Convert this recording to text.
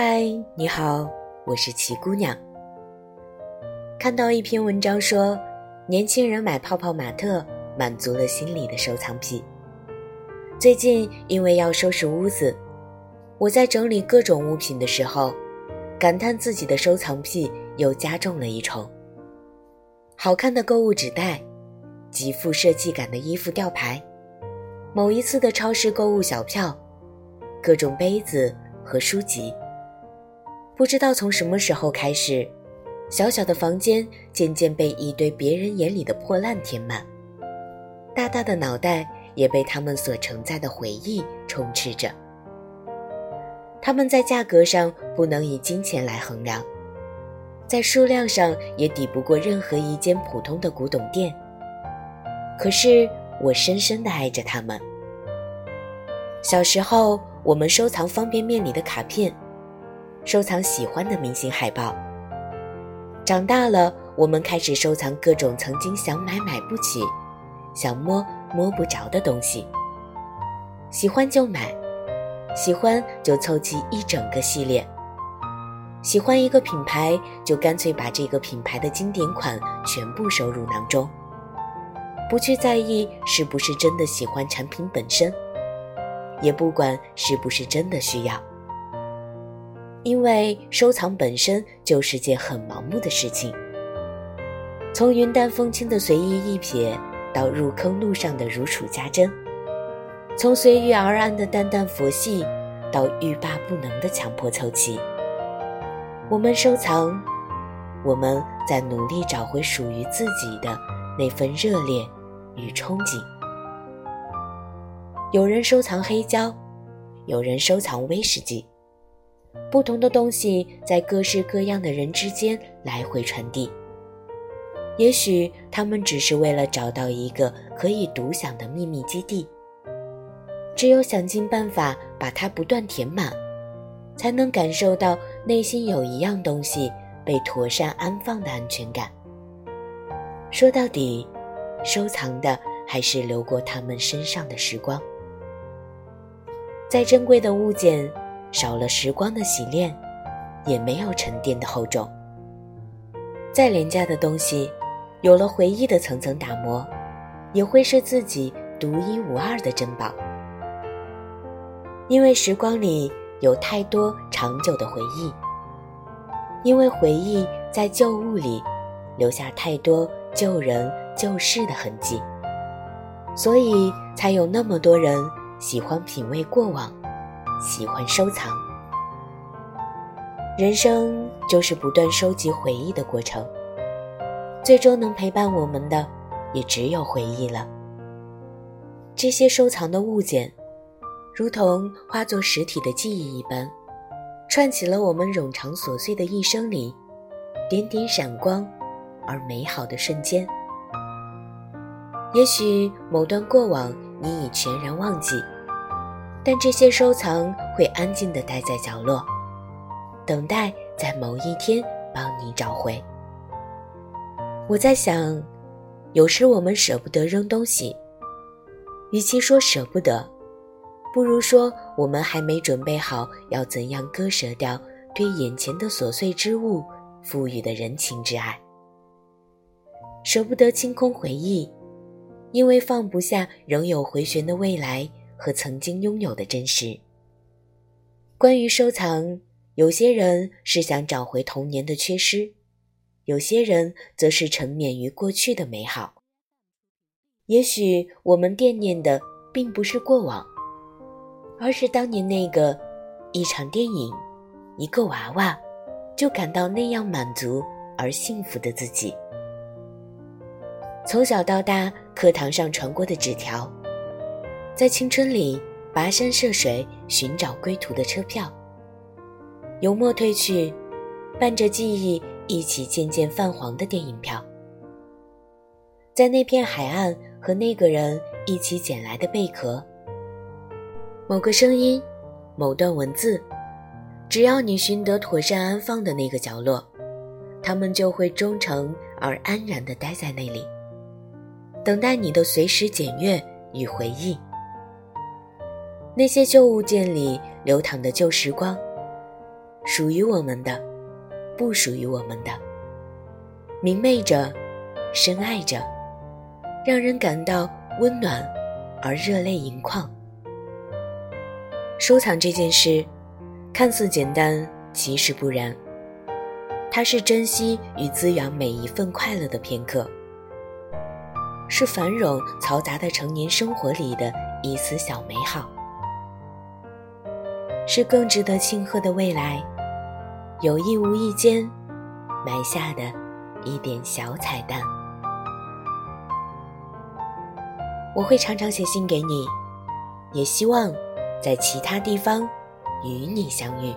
嗨，你好，我是齐姑娘。看到一篇文章说，年轻人买泡泡玛特满足了心里的收藏癖。最近因为要收拾屋子，我在整理各种物品的时候，感叹自己的收藏癖又加重了一重。好看的购物纸袋，极富设计感的衣服吊牌，某一次的超市购物小票，各种杯子和书籍。不知道从什么时候开始，小小的房间渐渐被一堆别人眼里的破烂填满，大大的脑袋也被他们所承载的回忆充斥着。他们在价格上不能以金钱来衡量，在数量上也抵不过任何一间普通的古董店。可是我深深地爱着他们。小时候，我们收藏方便面里的卡片。收藏喜欢的明星海报。长大了，我们开始收藏各种曾经想买买不起、想摸摸不着的东西。喜欢就买，喜欢就凑齐一整个系列。喜欢一个品牌，就干脆把这个品牌的经典款全部收入囊中，不去在意是不是真的喜欢产品本身，也不管是不是真的需要。因为收藏本身就是件很盲目的事情，从云淡风轻的随意一瞥，到入坑路上的如数家珍；从随遇而安的淡淡佛系，到欲罢不能的强迫凑齐。我们收藏，我们在努力找回属于自己的那份热烈与憧憬。有人收藏黑胶，有人收藏威士忌。不同的东西在各式各样的人之间来回传递。也许他们只是为了找到一个可以独享的秘密基地。只有想尽办法把它不断填满，才能感受到内心有一样东西被妥善安放的安全感。说到底，收藏的还是流过他们身上的时光。再珍贵的物件。少了时光的洗练，也没有沉淀的厚重。再廉价的东西，有了回忆的层层打磨，也会是自己独一无二的珍宝。因为时光里有太多长久的回忆，因为回忆在旧物里留下太多旧人旧事的痕迹，所以才有那么多人喜欢品味过往。喜欢收藏，人生就是不断收集回忆的过程。最终能陪伴我们的，也只有回忆了。这些收藏的物件，如同化作实体的记忆一般，串起了我们冗长琐碎的一生里，点点闪光而美好的瞬间。也许某段过往，你已全然忘记。但这些收藏会安静地待在角落，等待在某一天帮你找回。我在想，有时我们舍不得扔东西，与其说舍不得，不如说我们还没准备好要怎样割舍掉对眼前的琐碎之物赋予的人情之爱。舍不得清空回忆，因为放不下仍有回旋的未来。和曾经拥有的真实。关于收藏，有些人是想找回童年的缺失，有些人则是沉湎于过去的美好。也许我们惦念的并不是过往，而是当年那个一场电影、一个娃娃，就感到那样满足而幸福的自己。从小到大，课堂上传过的纸条。在青春里跋山涉水寻找归途的车票，油墨褪去，伴着记忆一起渐渐泛黄的电影票，在那片海岸和那个人一起捡来的贝壳，某个声音，某段文字，只要你寻得妥善安放的那个角落，他们就会忠诚而安然地待在那里，等待你的随时检阅与回忆。那些旧物件里流淌的旧时光，属于我们的，不属于我们的，明媚着，深爱着，让人感到温暖而热泪盈眶。收藏这件事，看似简单，其实不然。它是珍惜与滋养每一份快乐的片刻，是繁荣嘈杂的成年生活里的一丝小美好，是更值得庆贺的未来，有意无意间埋下的一点小彩蛋。我会常常写信给你，也希望。在其他地方与你相遇。